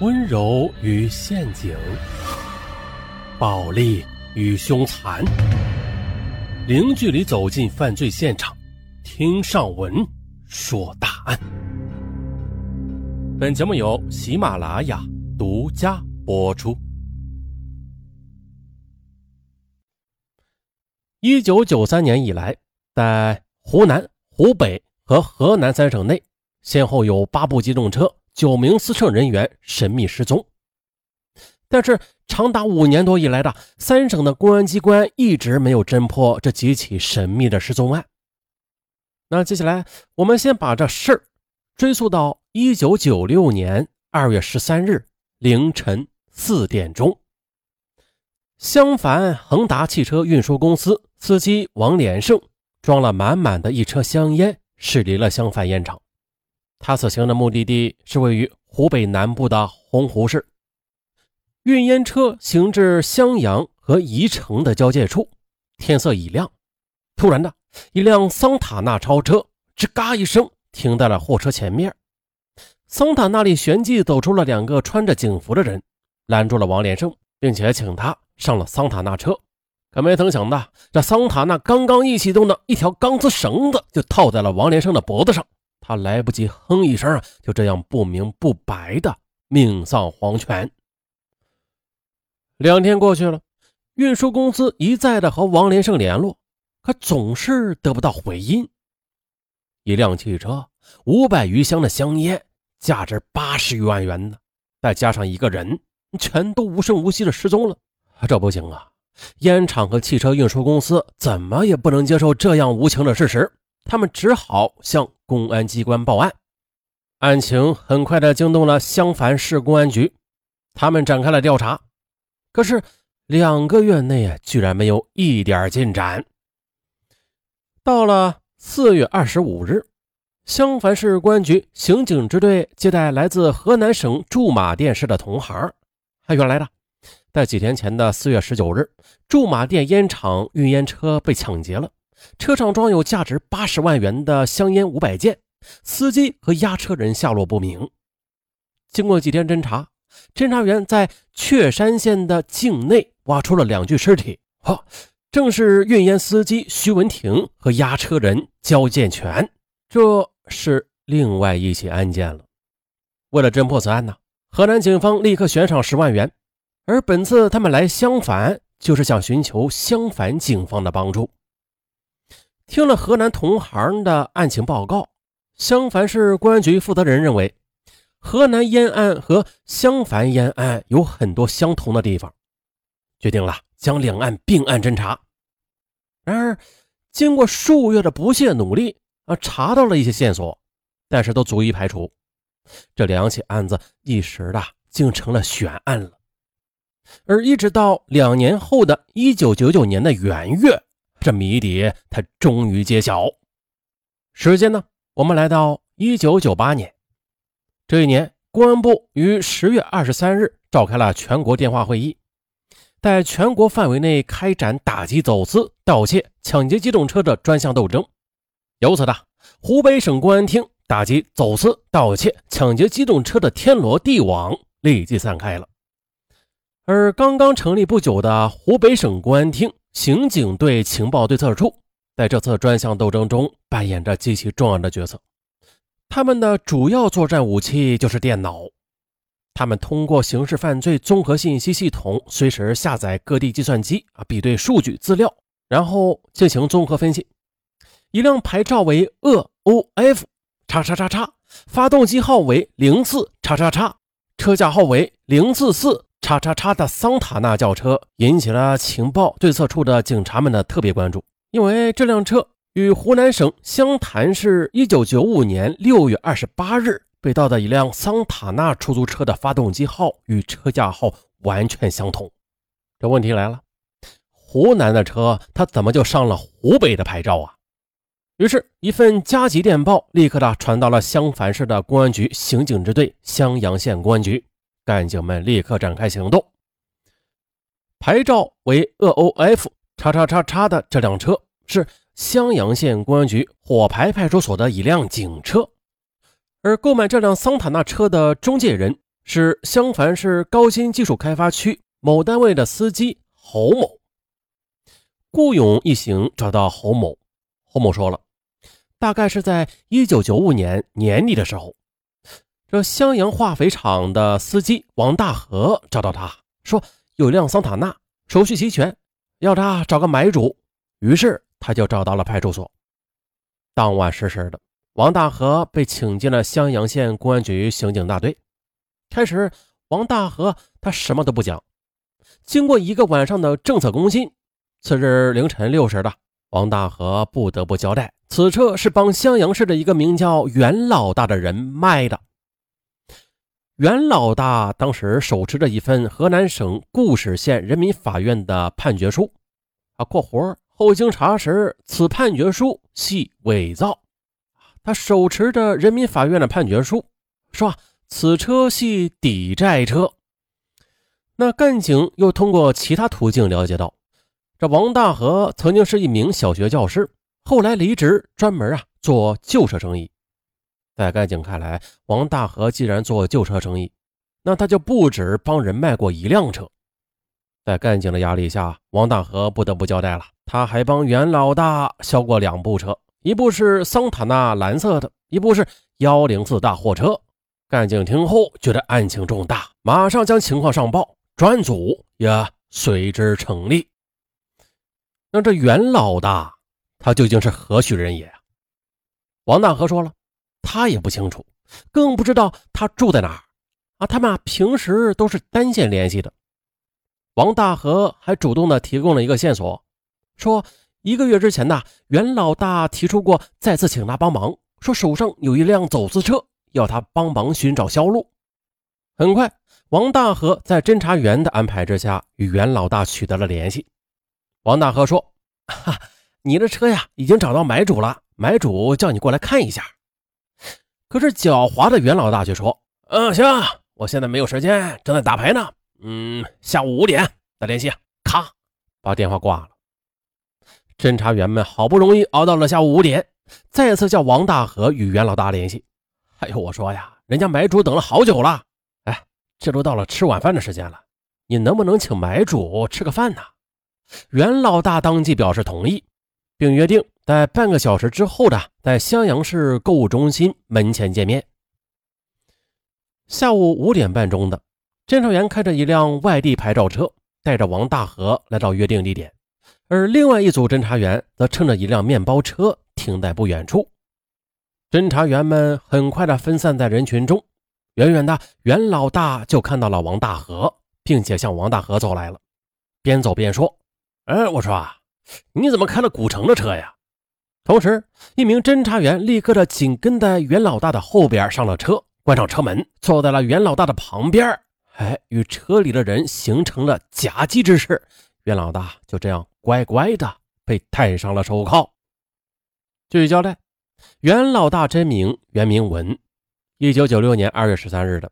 温柔与陷阱，暴力与凶残，零距离走进犯罪现场，听上文说大案。本节目由喜马拉雅独家播出。一九九三年以来，在湖南、湖北和河南三省内，先后有八部机动车。九名司乘人员神秘失踪，但是长达五年多以来的三省的公安机关一直没有侦破这几起神秘的失踪案。那接下来，我们先把这事儿追溯到一九九六年二月十三日凌晨四点钟，襄樊恒达汽车运输公司司机王连胜装了满满的一车香烟，驶离了襄樊烟厂。他此行的目的地是位于湖北南部的洪湖市。运烟车行至襄阳和宜城的交界处，天色已亮。突然的一辆桑塔纳超车吱嘎一声停在了货车前面。桑塔纳里旋即走出了两个穿着警服的人，拦住了王连胜，并且请他上了桑塔纳车。可没曾想的，这桑塔纳刚刚一启动的一条钢丝绳子就套在了王连胜的脖子上。他来不及哼一声啊，就这样不明不白的命丧黄泉。两天过去了，运输公司一再的和王连胜联络，可总是得不到回音。一辆汽车，五百余箱的香烟，价值八十余万元呢，再加上一个人，全都无声无息的失踪了。这不行啊！烟厂和汽车运输公司怎么也不能接受这样无情的事实。他们只好向公安机关报案，案情很快的惊动了襄樊市公安局，他们展开了调查。可是两个月内啊，居然没有一点进展。到了四月二十五日，襄樊市公安局刑警支队接待来自河南省驻马店市的同行，还原来的，在几天前的四月十九日，驻马店烟厂运烟车被抢劫了。车上装有价值八十万元的香烟五百件，司机和押车人下落不明。经过几天侦查，侦查员在确山县的境内挖出了两具尸体，哈，正是运烟司机徐文婷和押车人焦建全。这是另外一起案件了。为了侦破此案呢，河南警方立刻悬赏十万元，而本次他们来襄樊，就是想寻求襄樊警方的帮助。听了河南同行的案情报告，襄樊市公安局负责人认为，河南烟案和襄樊烟案有很多相同的地方，决定了将两案并案侦查。然而，经过数月的不懈努力，啊，查到了一些线索，但是都足以排除这两起案子一时的竟成了悬案了。而一直到两年后的一九九九年的元月。这谜底它终于揭晓。时间呢？我们来到一九九八年。这一年，公安部于十月二十三日召开了全国电话会议，在全国范围内开展打击走私、盗窃、抢劫机动车的专项斗争。由此呢，湖北省公安厅打击走私、盗窃、抢劫机动车的天罗地网立即散开了。而刚刚成立不久的湖北省公安厅。刑警队情报对策处在这次专项斗争中扮演着极其重要的角色。他们的主要作战武器就是电脑。他们通过刑事犯罪综合信息系统，随时下载各地计算机啊，比对数据资料，然后进行综合分析。一辆牌照为鄂 O F 叉叉叉叉，发动机号为零四叉叉叉，车架号为零四四。叉叉叉的桑塔纳轿车引起了情报对策处的警察们的特别关注，因为这辆车与湖南省湘潭市1995年6月28日被盗的一辆桑塔纳出租车的发动机号与车架号完全相同。这问题来了，湖南的车它怎么就上了湖北的牌照啊？于是，一份加急电报立刻的传到了襄樊市的公安局刑警支队襄阳县公安局。干警们立刻展开行动。牌照为鄂 O F 叉叉叉叉的这辆车是襄阳县公安局火牌派出所的一辆警车，而购买这辆桑塔纳车的中介人是襄樊市高新技术开发区某单位的司机侯某。顾勇一行找到侯某，侯某说了，大概是在一九九五年年底的时候，这襄阳化肥厂的司机王大河找到他说，有辆桑塔纳，手续齐全，要他找个买主。于是他就找到了派出所。当晚实时的，王大河被请进了襄阳县公安局刑警大队。开始，王大河他什么都不讲。经过一个晚上的政策攻心，次日凌晨六时的，王大河不得不交代，此车是帮襄阳市的一个名叫袁老大的人卖的。袁老大当时手持着一份河南省固始县人民法院的判决书，啊（括弧后经查实，此判决书系伪造）。他手持着人民法院的判决书，说。此车系抵债车。那干警又通过其他途径了解到，这王大和曾经是一名小学教师，后来离职，专门啊做旧车生意。在干警看来，王大河既然做旧车生意，那他就不止帮人卖过一辆车。在干警的压力下，王大河不得不交代了，他还帮袁老大销过两部车，一部是桑塔纳蓝色的，一部是幺零四大货车。干警听后觉得案情重大，马上将情况上报，专案组也随之成立。那这袁老大他究竟是何许人也？王大河说了，他也不清楚，更不知道他住在哪儿啊。他们平时都是单线联系的。王大和还主动的提供了一个线索，说一个月之前呢，袁老大提出过再次请他帮忙，说手上有一辆走私车。要他帮忙寻找销路。很快，王大和在侦查员的安排之下，与袁老大取得了联系。王大和说：“哈，你的车呀，已经找到买主了，买主叫你过来看一下。”可是狡猾的袁老大却说：“嗯，行，我现在没有时间，正在打牌呢。嗯，下午五点再联系。”咔，把电话挂了。侦查员们好不容易熬到了下午五点，再次叫王大河与袁老大联系。哎呦，我说呀，人家买主等了好久了。哎，这都到了吃晚饭的时间了，你能不能请买主吃个饭呢？袁老大当即表示同意，并约定在半个小时之后的在襄阳市购物中心门前见面。下午五点半钟的，侦查员开着一辆外地牌照车，带着王大和来到约定地点，而另外一组侦查员则乘着一辆面包车停在不远处。侦查员们很快的分散在人群中，远远的袁老大就看到了王大和，并且向王大和走来了，边走边说：“哎，我说啊，你怎么开了古城的车呀？”同时，一名侦查员立刻的紧跟在袁老大的后边上了车，关上车门，坐在了袁老大的旁边，哎，与车里的人形成了夹击之势。袁老大就这样乖乖的被戴上了手铐。据交代。袁老大真名袁明文，一九九六年二月十三日的，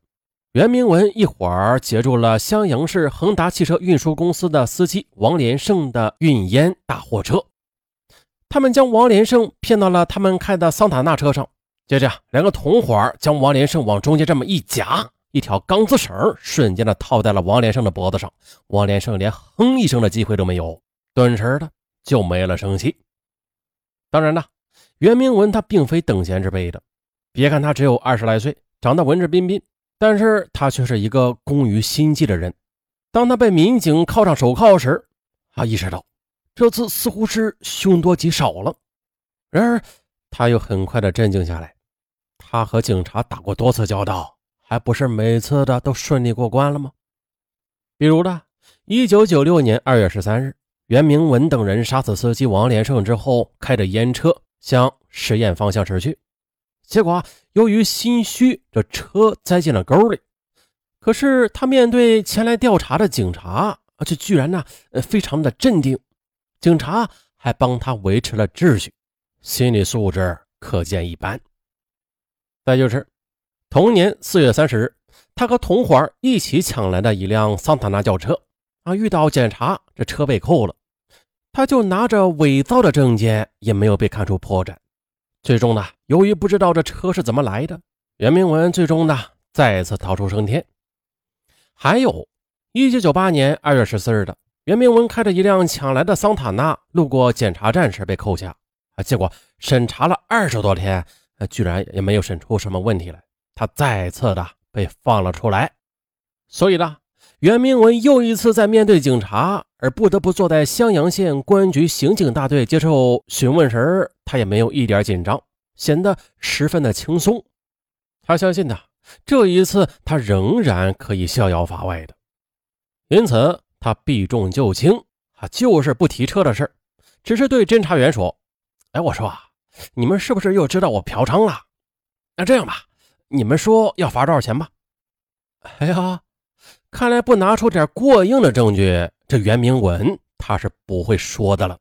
袁明文一伙儿截住了襄阳市恒达汽车运输公司的司机王连胜的运烟大货车。他们将王连胜骗到了他们开的桑塔纳车上，接着两个同伙将王连胜往中间这么一夹，一条钢丝绳瞬间的套在了王连胜的脖子上，王连胜连哼一声的机会都没有，顿时的就没了生气。当然了。袁明文他并非等闲之辈的，别看他只有二十来岁，长得文质彬彬，但是他却是一个工于心计的人。当他被民警铐上手铐时，他意识到这次似乎是凶多吉少了。然而，他又很快的镇静下来。他和警察打过多次交道，还不是每次的都顺利过关了吗？比如呢，一九九六年二月十三日，袁明文等人杀死司机王连胜之后，开着烟车。向实验方向驶去，结果由于心虚，这车栽进了沟里。可是他面对前来调查的警察，却居然呢，非常的镇定。警察还帮他维持了秩序，心理素质可见一斑。再就是同年四月三十日，他和同伙一起抢来的一辆桑塔纳轿车，啊，遇到检查，这车被扣了。他就拿着伪造的证件，也没有被看出破绽。最终呢，由于不知道这车是怎么来的，袁明文最终呢再次逃出升天，还有，一九九八年二月十四日的袁明文开着一辆抢来的桑塔纳路过检查站时被扣下，啊，结果审查了二十多天，啊居然也没有审出什么问题来，他再次的被放了出来。所以呢，袁明文又一次在面对警察而不得不坐在襄阳县公安局刑警大队接受询问时，他也没有一点紧张，显得十分的轻松。他相信呢。这一次，他仍然可以逍遥法外的，因此他避重就轻，啊，就是不提车的事只是对侦查员说：“哎，我说啊，你们是不是又知道我嫖娼了？那这样吧，你们说要罚多少钱吧？”哎呀，看来不拿出点过硬的证据，这袁明文他是不会说的了。